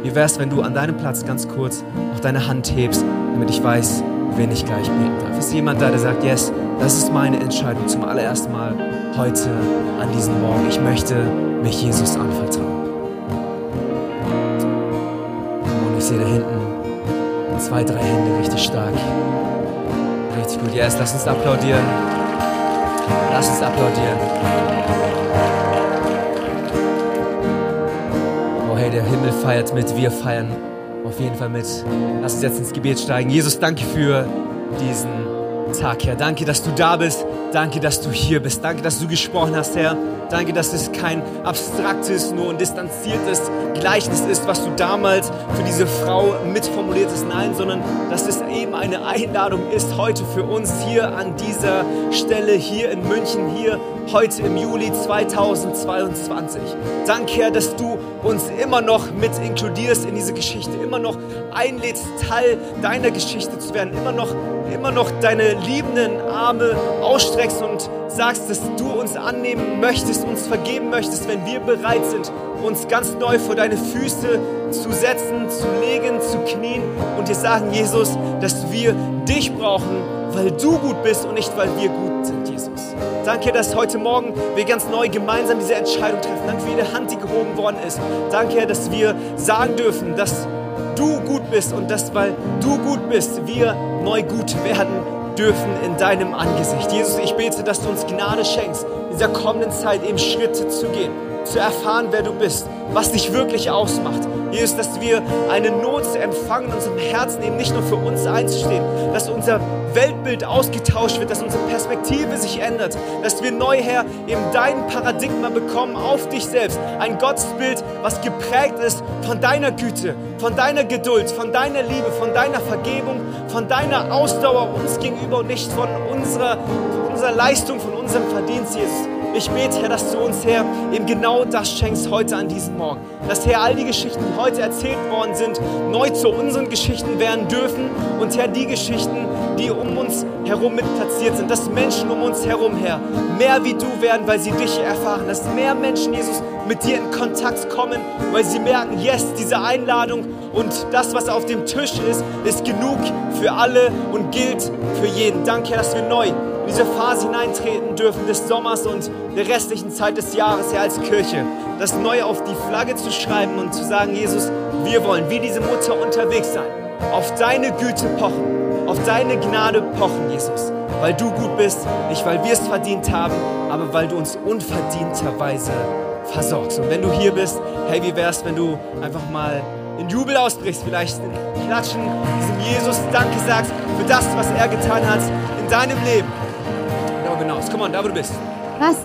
S1: Wie wär's, wenn du an deinem Platz ganz kurz auch deine Hand hebst, damit ich weiß, wen ich gleich beten darf. Ist jemand da, der sagt, yes, das ist meine Entscheidung zum allerersten Mal heute an diesem Morgen. Ich möchte mich Jesus anvertrauen. Und ich sehe da hinten zwei, drei Hände richtig stark. Richtig gut. Yes, lass uns applaudieren. Lass uns applaudieren. Oh hey, der Himmel feiert mit, wir feiern auf jeden Fall mit. Lass uns jetzt ins Gebet steigen. Jesus, danke für diesen Tag, Herr. Danke, dass du da bist. Danke, dass du hier bist. Danke, dass du gesprochen hast, Herr. Danke, dass es kein abstraktes, nur ein distanziertes Gleichnis ist, was du damals für diese Frau mitformuliert hast. Nein, sondern dass es eben eine Einladung ist heute für uns hier an dieser Stelle, hier in München, hier heute im Juli 2022. Danke, Herr, dass du uns immer noch mit inkludierst in diese Geschichte, immer noch einlädst, Teil deiner Geschichte zu werden, immer noch, immer noch deine liebenden Arme ausstreckst und sagst, dass du uns annehmen möchtest, uns vergeben möchtest, wenn wir bereit sind, uns ganz neu vor deine Füße zu setzen, zu legen, zu knien und dir sagen, Jesus, dass wir dich brauchen weil du gut bist und nicht, weil wir gut sind, Jesus. Danke, dass heute Morgen wir ganz neu gemeinsam diese Entscheidung treffen. Danke für jede Hand, die gehoben worden ist. Danke, dass wir sagen dürfen, dass du gut bist und dass, weil du gut bist, wir neu gut werden dürfen in deinem Angesicht. Jesus, ich bete, dass du uns Gnade schenkst, in dieser kommenden Zeit eben Schritte zu gehen, zu erfahren, wer du bist, was dich wirklich ausmacht. Jesus, dass wir eine Not empfangen in unserem Herzen, eben nicht nur für uns einzustehen, dass unser Weltbild ausgetauscht wird, dass unsere Perspektive sich ändert, dass wir neu her eben dein Paradigma bekommen auf dich selbst. Ein Gottesbild, was geprägt ist von deiner Güte, von deiner Geduld, von deiner Liebe, von deiner Vergebung, von deiner Ausdauer uns gegenüber und nicht von unserer, von unserer Leistung, von unserem Verdienst, Jesus. Ich bete, Herr, dass du uns, Herr, eben genau das schenkst heute an diesem Morgen. Dass, Herr, all die Geschichten, die heute erzählt worden sind, neu zu unseren Geschichten werden dürfen. Und, Herr, die Geschichten, die um uns herum mit platziert sind, dass Menschen um uns herum, Herr, mehr wie du werden, weil sie dich erfahren. Dass mehr Menschen, Jesus, mit dir in Kontakt kommen, weil sie merken, yes, diese Einladung und das, was auf dem Tisch ist, ist genug für alle und gilt für jeden. Danke, dass wir neu in diese Phase hineintreten dürfen des Sommers und der restlichen Zeit des Jahres hier als Kirche, das neu auf die Flagge zu schreiben und zu sagen, Jesus, wir wollen wie diese Mutter unterwegs sein, auf deine Güte pochen, auf deine Gnade pochen, Jesus, weil du gut bist, nicht weil wir es verdient haben, aber weil du uns unverdienterweise versorgst. Und wenn du hier bist, hey, wie wär's, wenn du einfach mal in Jubel ausbrichst, vielleicht in Klatschen, diesem Jesus Danke sagst für das, was er getan hat in deinem Leben. Darüber hinaus. Komm on, da wo du bist.
S2: Was